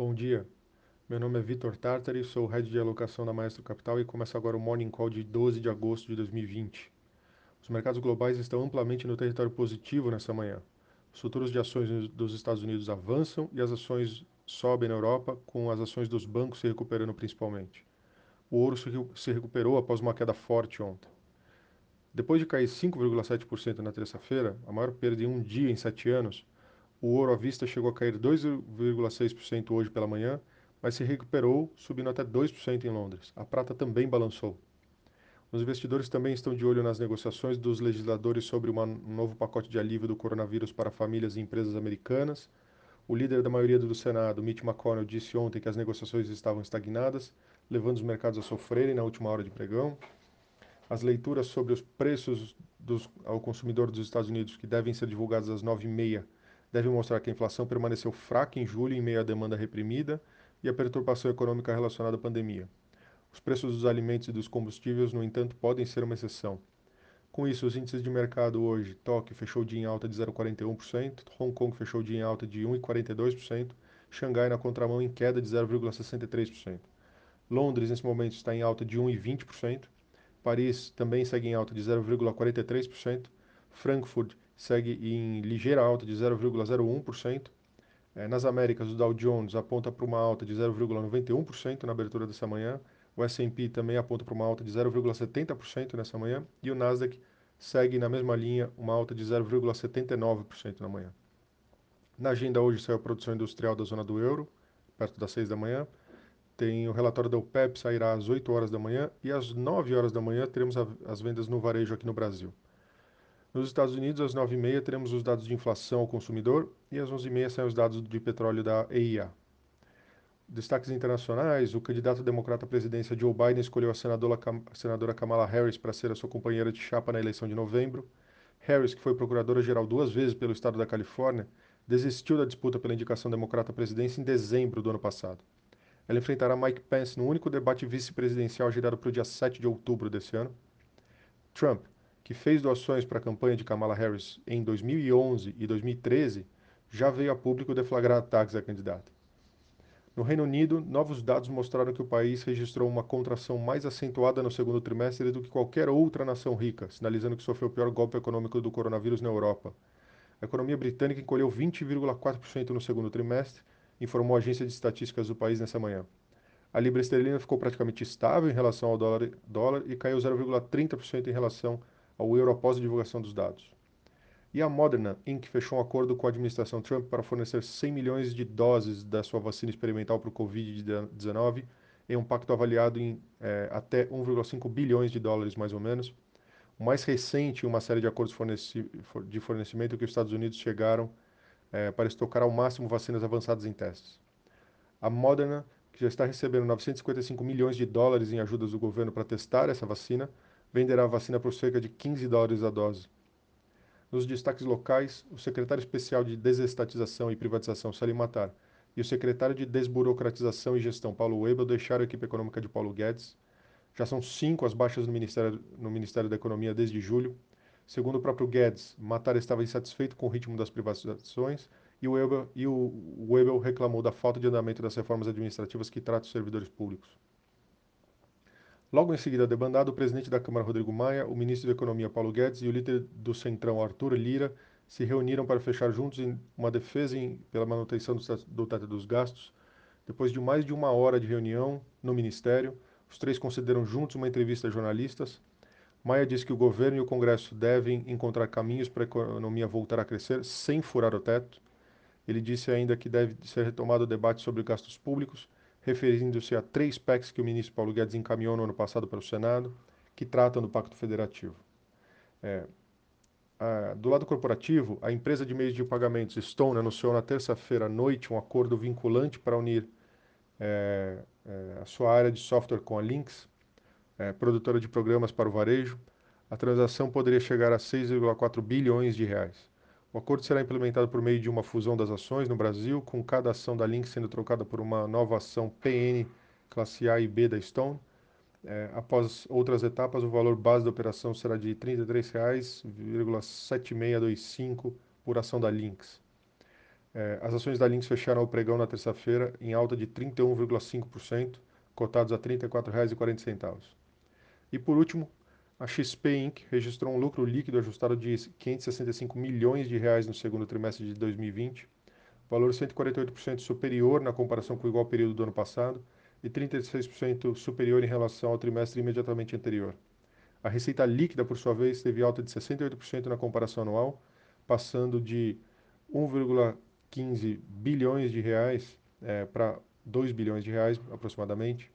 Bom dia, meu nome é Vitor Tartari, sou Head de Alocação da Maestro Capital e começa agora o Morning Call de 12 de agosto de 2020. Os mercados globais estão amplamente no território positivo nessa manhã. Os futuros de ações dos Estados Unidos avançam e as ações sobem na Europa, com as ações dos bancos se recuperando principalmente. O ouro se recuperou após uma queda forte ontem. Depois de cair 5,7% na terça-feira, a maior perda em um dia em sete anos, o ouro à vista chegou a cair 2,6% hoje pela manhã, mas se recuperou, subindo até 2% em Londres. A prata também balançou. Os investidores também estão de olho nas negociações dos legisladores sobre um novo pacote de alívio do coronavírus para famílias e empresas americanas. O líder da maioria do Senado, Mitch McConnell, disse ontem que as negociações estavam estagnadas, levando os mercados a sofrerem na última hora de pregão. As leituras sobre os preços dos, ao consumidor dos Estados Unidos, que devem ser divulgadas às 9h30, devem mostrar que a inflação permaneceu fraca em julho em meio à demanda reprimida e à perturbação econômica relacionada à pandemia. Os preços dos alimentos e dos combustíveis, no entanto, podem ser uma exceção. Com isso, os índices de mercado hoje, Tóquio fechou o dia em alta de 0,41%, Hong Kong fechou o dia em alta de 1,42%, Xangai na contramão em queda de 0,63%. Londres, nesse momento, está em alta de 1,20%. Paris também segue em alta de 0,43%. Frankfurt segue em ligeira alta de 0,01%. É, nas Américas, o Dow Jones aponta para uma alta de 0,91% na abertura dessa manhã. O S&P também aponta para uma alta de 0,70% nessa manhã. E o Nasdaq segue na mesma linha, uma alta de 0,79% na manhã. Na agenda hoje saiu a produção industrial da zona do euro, perto das 6 da manhã tem o relatório da OPEP, sairá às 8 horas da manhã, e às 9 horas da manhã teremos a, as vendas no varejo aqui no Brasil. Nos Estados Unidos, às 9h30, teremos os dados de inflação ao consumidor, e às 11h30 saem os dados de petróleo da EIA. Destaques internacionais, o candidato democrata à presidência Joe Biden escolheu a senadora, Kamala Harris para ser a sua companheira de chapa na eleição de novembro. Harris, que foi procuradora-geral duas vezes pelo estado da Califórnia, desistiu da disputa pela indicação democrata à presidência em dezembro do ano passado. Ela enfrentará Mike Pence no único debate vice-presidencial gerado para o dia 7 de outubro desse ano. Trump, que fez doações para a campanha de Kamala Harris em 2011 e 2013, já veio a público deflagrar ataques à candidata. No Reino Unido, novos dados mostraram que o país registrou uma contração mais acentuada no segundo trimestre do que qualquer outra nação rica, sinalizando que sofreu o pior golpe econômico do coronavírus na Europa. A economia britânica encolheu 20,4% no segundo trimestre, informou a agência de estatísticas do país nessa manhã. A libra esterlina ficou praticamente estável em relação ao dólar, dólar e caiu 0,30% em relação ao euro após a divulgação dos dados. E a Moderna Inc. fechou um acordo com a administração Trump para fornecer 100 milhões de doses da sua vacina experimental para o Covid-19, em um pacto avaliado em é, até 1,5 bilhões de dólares, mais ou menos. O mais recente em uma série de acordos forneci de fornecimento que os Estados Unidos chegaram é, para estocar ao máximo vacinas avançadas em testes. A Moderna, que já está recebendo 955 milhões de dólares em ajudas do governo para testar essa vacina, venderá a vacina por cerca de 15 dólares a dose. Nos destaques locais, o secretário especial de Desestatização e Privatização, Salim Matar, e o secretário de Desburocratização e Gestão, Paulo Webel, deixaram a equipe econômica de Paulo Guedes. Já são cinco as baixas no Ministério, no Ministério da Economia desde julho, Segundo o próprio Guedes, Matar estava insatisfeito com o ritmo das privatizações e o Webel, e o Webel reclamou da falta de andamento das reformas administrativas que tratam os servidores públicos. Logo em seguida, debandado, o presidente da Câmara, Rodrigo Maia, o ministro da Economia, Paulo Guedes, e o líder do Centrão, Arthur Lira, se reuniram para fechar juntos uma defesa em, pela manutenção do teto dos gastos. Depois de mais de uma hora de reunião no Ministério, os três concederam juntos uma entrevista a jornalistas. Maia disse que o governo e o Congresso devem encontrar caminhos para a economia voltar a crescer sem furar o teto. Ele disse ainda que deve ser retomado o debate sobre gastos públicos, referindo-se a três PECs que o ministro Paulo Guedes encaminhou no ano passado para o Senado, que tratam do Pacto Federativo. É, a, do lado corporativo, a empresa de meios de pagamentos Stone anunciou na terça-feira à noite um acordo vinculante para unir é, é, a sua área de software com a Lynx, é, produtora de programas para o varejo, a transação poderia chegar a 6,4 bilhões de reais. O acordo será implementado por meio de uma fusão das ações no Brasil, com cada ação da Link sendo trocada por uma nova ação PN classe A e B da Stone. É, após outras etapas, o valor base da operação será de R$ 33,7625 por ação da Lynx. É, as ações da Lynx fecharam o pregão na terça-feira em alta de 31,5%, cotados a R$ 34,40. E por último, a XP Inc. registrou um lucro líquido ajustado de 565 milhões de reais no segundo trimestre de 2020, valor 148% superior na comparação com o igual período do ano passado e 36% superior em relação ao trimestre imediatamente anterior. A receita líquida, por sua vez, teve alta de 68% na comparação anual, passando de 1,15 bilhões de reais é, para 2 bilhões de reais aproximadamente.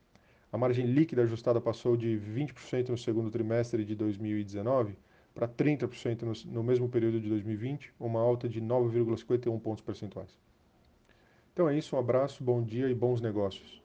A margem líquida ajustada passou de 20% no segundo trimestre de 2019 para 30% no, mesmo período de 2020, uma alta de 9,51 pontos percentuais. Então é isso, um abraço, bom dia e bons negócios.